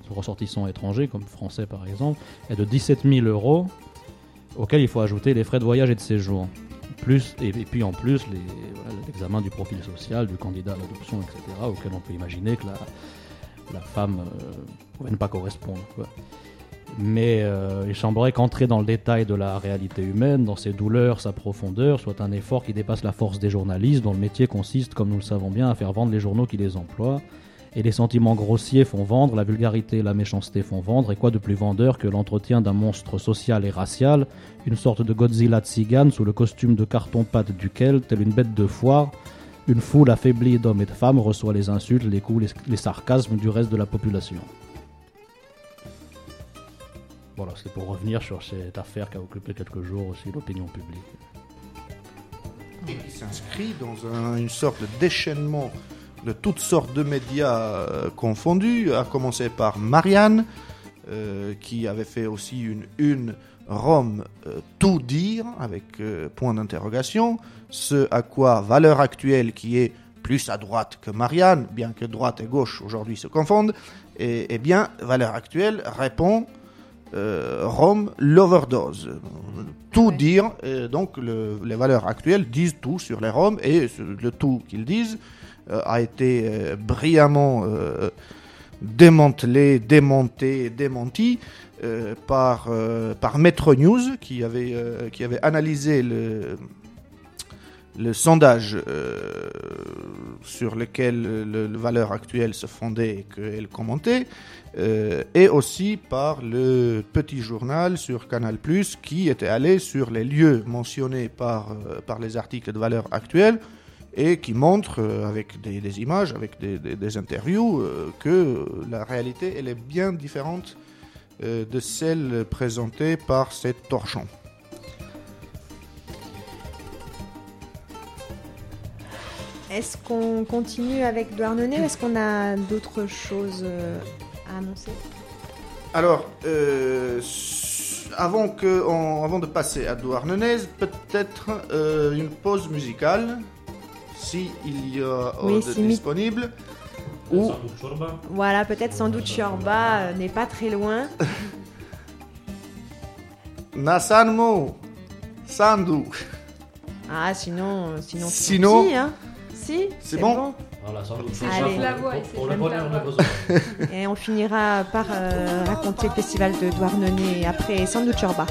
ressortissant étranger, comme français par exemple, est de 17 000 euros, auxquels il faut ajouter les frais de voyage et de séjour. Et, puis en plus, l'examen du profil social du candidat à l'adoption, etc., auquel on peut imaginer que la, femme euh, pourrait ne pas correspondre. Mais euh, il semblerait qu'entrer dans le détail de la réalité humaine, dans ses douleurs, sa profondeur, soit un effort qui dépasse la force des journalistes, dont le métier consiste, comme nous le savons bien, à faire vendre les journaux qui les emploient. Et les sentiments grossiers font vendre, la vulgarité et la méchanceté font vendre, et quoi de plus vendeur que l'entretien d'un monstre social et racial, une sorte de Godzilla tzigane sous le costume de carton-pâte duquel, telle une bête de foire, une foule affaiblie d'hommes et de femmes reçoit les insultes, les coups, les, sarcasmes du reste de la population. Voilà, c'est pour revenir sur cette affaire qui a occupé quelques jours aussi l'opinion publique. et qui s'inscrit dans un- une sorte de déchaînement de toutes sortes de médias euh, confondus, à commencer par Marianne, euh, qui avait fait aussi une une Rome euh, tout dire avec euh, point d'interrogation, ce à quoi valeur actuelle qui est plus à droite que Marianne, bien que droite et gauche aujourd'hui se confondent, et, et bien valeur actuelle répond Rome l'overdose. Tout dire, donc le- les valeurs actuelles disent tout sur les Roms et le tout qu'ils disent a été euh, brillamment euh, démantelé, démonté, démenti euh, par, euh, par Metro News qui avait, euh, qui avait analysé le, le sondage euh, sur lequel le, le valeur actuelle se fondait et qu'elle commentait, euh, et aussi par le petit journal sur Canal qui était allé sur les lieux mentionnés par, euh, par les articles de valeur actuelle et qui montre euh, avec des, des images, avec des, des- des interviews, euh, que la réalité elle est bien différente euh, de celle présentée par ces torchons. Est-ce qu'on continue avec Douarnenez ou est-ce qu'on a d'autres choses à annoncer? Alors, euh, avant, que, on- avant de passer à Douarnenez, peut-être euh, une pause musicale, si il y a Oui, euh, de si disponible. Ou Voilà, peut-être sans doute Chorba euh, n'est pas très loin. Nasanmo, Sandu. Ah, sinon, euh, sinon, c'est Sinon- petit, hein. Si, C'est bon Voilà, sans doute. Allez. Pour- La voix, pour bonheur oreilles. Et on finira par euh, raconter le festival de Douarnenez après sans doute Chorba.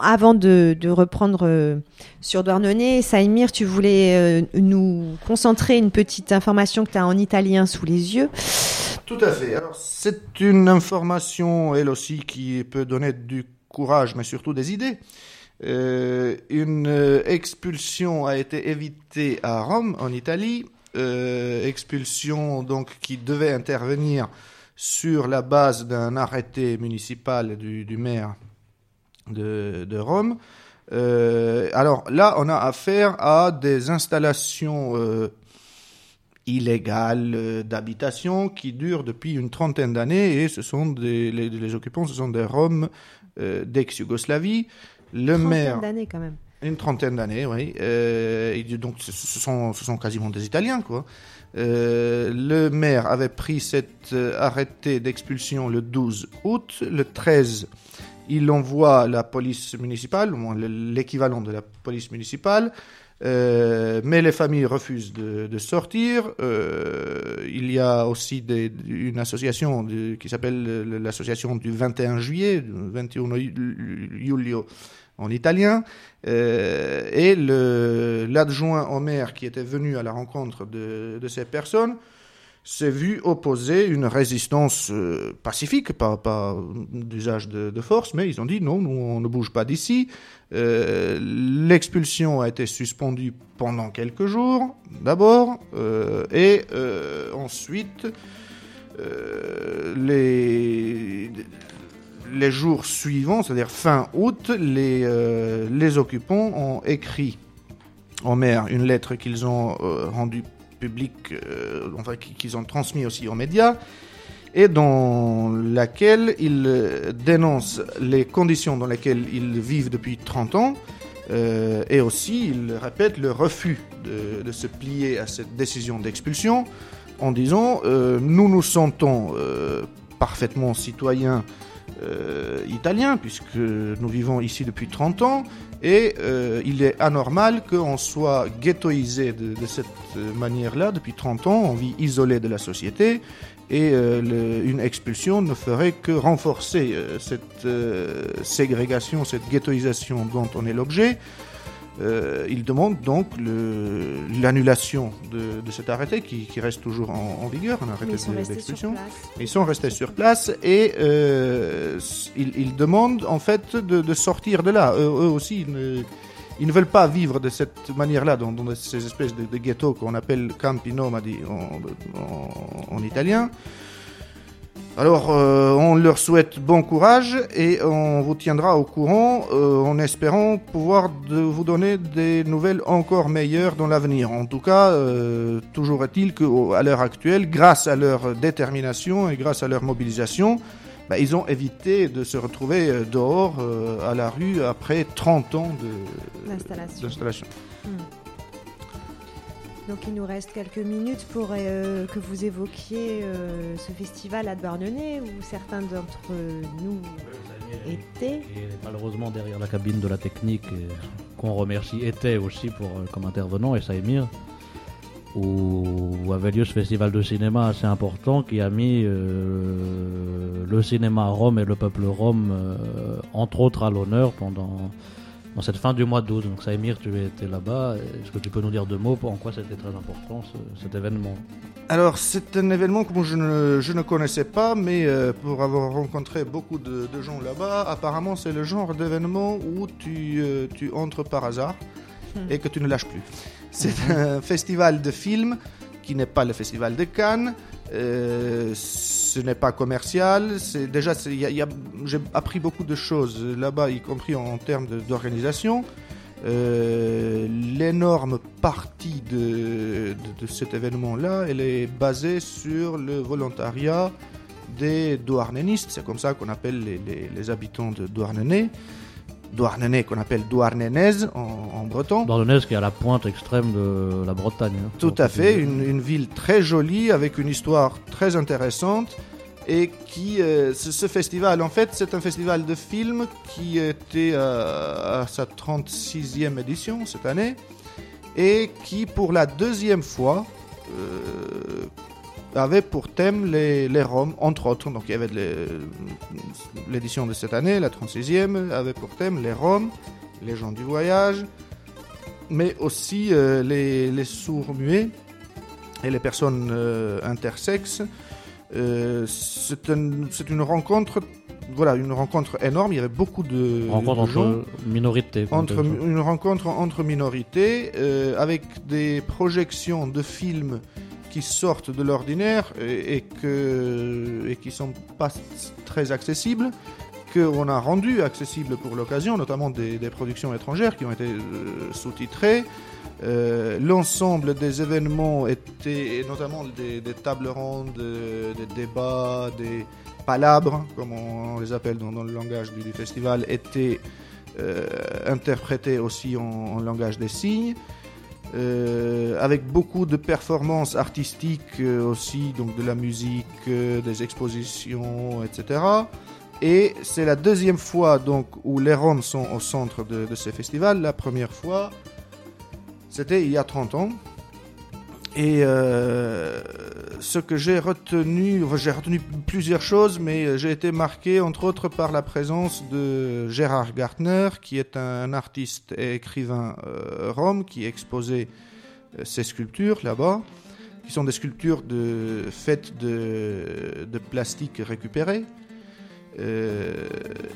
Avant de, reprendre euh, sur Douarnenez, Saïmir, tu voulais euh, nous concentrer une petite information que tu as en italien sous les yeux. Tout à fait. Alors, c'est une information, elle aussi, qui peut donner du courage, mais surtout des idées. Euh, une expulsion a été évitée à Rome, en Italie. Expulsion donc qui devait intervenir sur la base d'un arrêté municipal du maire de, de Rome. Euh, alors là, on a affaire à des installations euh, illégales euh, d'habitation qui durent depuis une trentaine d'années et ce sont des, les, les occupants, ce sont des Roms d'ex-Yougoslavie. Le Trentaine maire, d'années quand même. une trentaine d'années, oui. Et donc ce ce sont, ce sont quasiment des Italiens, quoi. Euh, le maire avait pris cet euh, arrêté d'expulsion le 12 août. Le 13, il envoie la police municipale, l'équivalent de la police municipale. Euh, mais les familles refusent de, sortir. Euh, il y a aussi une association qui s'appelle euh, l'association du 21 juillet, du 21 Luglio en italien. Et l'adjoint au maire qui était venu à la rencontre de ces personnes s'est vu opposer une résistance euh, pacifique, pas, pas d'usage de, force, mais ils ont dit non, nous on ne bouge pas d'ici. Euh, L'expulsion a été suspendue pendant quelques jours, d'abord, euh, et ensuite les jours suivants, c'est-à-dire fin août, les, occupants ont écrit au maire une lettre qu'ils ont rendue publique, euh, qu'ils ont transmis aussi aux médias, et dans laquelle ils euh, dénoncent les conditions dans lesquelles ils vivent depuis 30 ans, euh, et aussi ils répètent le refus de, se plier à cette décision d'expulsion en disant nous nous sentons parfaitement citoyens euh, italiens, puisque nous vivons ici depuis 30 ans, et euh, il est anormal qu'on soit ghettoisé de, cette manière-là depuis 30 ans, on vit isolé de la société, et euh, une expulsion ne ferait que renforcer cette ségrégation, cette ghettoisation dont on est l'objet. Euh, il demande donc l'annulation de, de cet arrêté qui, qui reste toujours en, en vigueur, un arrêté d'expulsion. Ils sont restés sur place et euh, ils, ils demandent en fait de, de sortir de là. Eux, eux aussi, ils ne, ils ne veulent pas vivre de cette manière-là, dans, dans ces espèces de, de ghettos qu'on appelle campi nomadi en, en- en italien. Alors, euh, on leur souhaite bon courage et on vous tiendra au courant euh, en espérant pouvoir de vous donner des nouvelles encore meilleures dans l'avenir. En tout cas, euh, toujours est-il qu'à l'heure actuelle, grâce à leur détermination et grâce à leur mobilisation, bah, ils ont évité de se retrouver dehors à la rue après 30 ans de- D'installation. d'installation. Donc il nous reste quelques minutes pour euh, que vous évoquiez euh, ce festival à Douarnenez où certains d'entre nous étaient. Et malheureusement derrière la cabine de la technique, et qu'on remercie, était aussi pour, euh, comme intervenant, et Saïmir, où, avait lieu ce festival de cinéma assez important qui a mis euh, le cinéma Rome et le peuple rome, euh, entre autres, à l'honneur pendant dans cette fin du mois d'août. Donc Saïmir, tu étais là-bas. Est-ce que tu peux nous dire deux mots pour en quoi c'était très important ce- cet événement? Alors, c'est un événement que moi, je ne, je ne connaissais pas, mais euh, pour avoir rencontré beaucoup de, de gens là-bas, apparemment, c'est le genre d'événement où tu, euh, tu entres par hasard Hmm. et que tu ne lâches plus. C'est un festival de films qui n'est pas le festival de Cannes. euh, ce n'est pas commercial. Déjà, j'ai appris beaucoup de choses là-bas, y compris en, termes d'organisation. Euh, L'énorme partie de, cet événement-là, elle est basée sur le volontariat des Douarnenistes. C'est comme ça qu'on appelle les habitants de Douarnenez. Douarnenez qu'on appelle Douarnenaise en, en breton. Douarnenez qui est à la pointe extrême de la Bretagne. hein. Tout à fait, une, une ville très jolie avec une histoire très intéressante et qui euh, ce, ce festival en fait c'est un festival de films qui était euh, à sa 36e édition cette année et qui pour la deuxième fois euh, avait pour thème les, les Roms, entre autres. Donc il y avait l'édition de cette année, la 36e, avait pour thème les Roms, les gens du voyage, mais aussi euh, les, les sourds-muets et les personnes euh, intersexes. Euh, c'est un- c'est une rencontre, voilà, une rencontre énorme. Il y avait beaucoup de Rencontre de gens. entre minorités. Entre, une rencontre entre minorités euh, avec des projections de films qui sortent de l'ordinaire et, et que, et qui sont pas très accessibles, qu'on a rendu accessibles pour l'occasion, notamment des, productions étrangères qui ont été euh, sous-titrées. Euh, L'ensemble des événements étaient, notamment des, tables rondes, euh, des débats, des palabres, comme on, les appelle dans, le langage du, festival, étaient euh, interprétés aussi en langage des signes. Euh, avec beaucoup de performances artistiques euh, aussi, donc de la musique, euh, des expositions, etc. Et c'est la deuxième fois donc où les Roms sont au centre de, de ces festivals. La première fois, c'était il y a 30 ans. Et euh, ce que j'ai retenu, enfin, j'ai retenu plusieurs choses, mais euh, j'ai été marqué entre autres par la présence de Gérard Gartner, qui est un artiste et écrivain euh, rome, qui exposait euh, ses sculptures là-bas, qui sont des sculptures faites de, de plastique récupéré. Euh,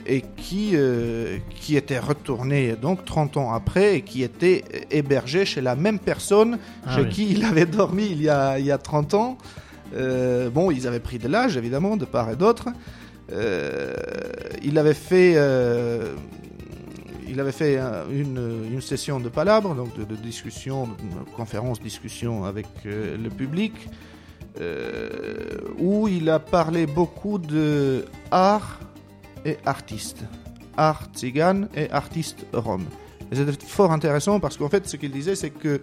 et qui, euh, qui était retourné donc 30 ans après et qui était hébergé chez la même personne Ah chez oui. qui il avait dormi il y a, il y a 30 ans. Euh, bon, ils avaient pris de l'âge, évidemment, de part et d'autre. Il avait fait, il avait fait une, une session de palabres, donc de, de discussion, de conférence, discussion avec le public, euh, où il a parlé beaucoup de art et artiste. Art tzigane et artiste rome. C'était fort intéressant parce qu'en fait, ce qu'il disait, c'est que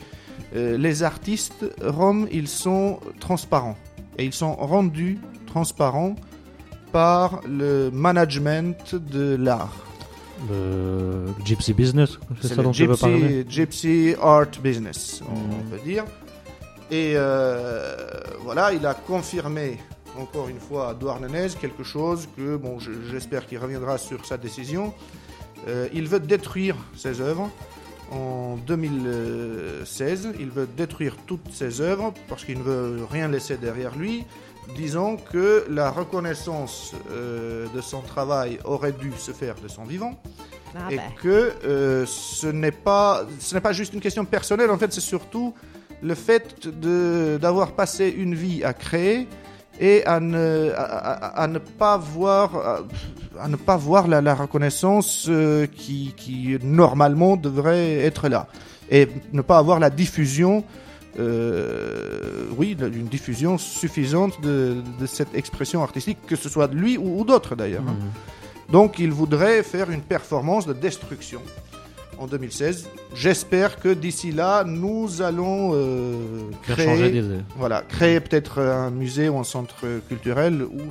euh, les artistes roms, ils sont transparents. Et ils sont rendus transparents par le management de l'art. Le Gypsy Business, c'est ça le dont tu veux parler? gypsy, gypsy art business, on, Mhm. on peut dire. Et euh, voilà, il a confirmé encore une fois à Douarnenez quelque chose que, bon, je- j'espère qu'il reviendra sur sa décision. Euh, il veut détruire ses œuvres. En 2016, il veut détruire toutes ses œuvres parce qu'il ne veut rien laisser derrière lui, disant que la reconnaissance euh, de son travail aurait dû se faire de son vivant Ah et bah. que ce n'est pas ce n'est pas juste une question personnelle en fait c'est surtout le fait d'avoir passé une vie à créer et à ne à, à- à ne pas voir à, ne pas voir la, la reconnaissance euh, qui qui normalement devrait être là et ne pas avoir la diffusion euh, oui, une diffusion suffisante de, de cette expression artistique, que ce soit de lui ou, ou d'autres d'ailleurs. hein. Donc il voudrait faire une performance de destruction en 2016. J'espère que d'ici là, nous allons euh, créer, d'idée. voilà, créer peut-être un musée ou un centre culturel où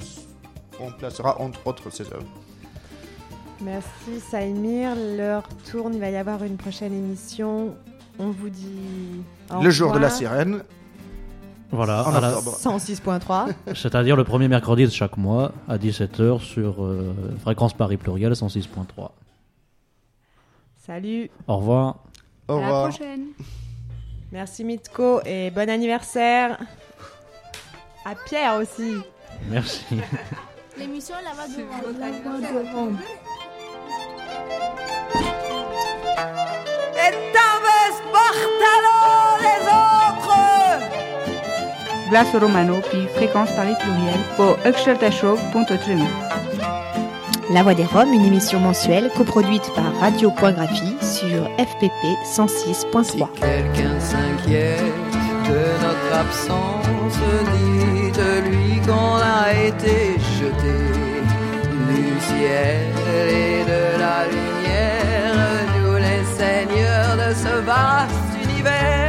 on placera entre autres ses œuvres. Merci Saïmir. L'heure tourne, il va y avoir une prochaine émission. On vous dit. au Le jour de la sirène. Voilà, En à la- octobre. 106.3. c'est-à-dire le premier mercredi de chaque mois à 17h sur euh, Fréquence Paris Pluriel 106.3. Salut. Au revoir. Au À la revoir. prochaine. Merci Mitko et bon anniversaire. À Pierre aussi. Merci. L'émission est là-bas devant. Et t'avais Bartalo les autres Glace Romano, puis Fréquence Paris Pluriel, Öxeltashov.tv. La Voix des Roms, une émission mensuelle coproduite par Radio.graphie sur FPP 106.3. Quelqu'un s'inquiète de notre absence, dites-lui qu'on a été jeté du ciel et de la lumière, nous les seigneurs de ce vaste univers.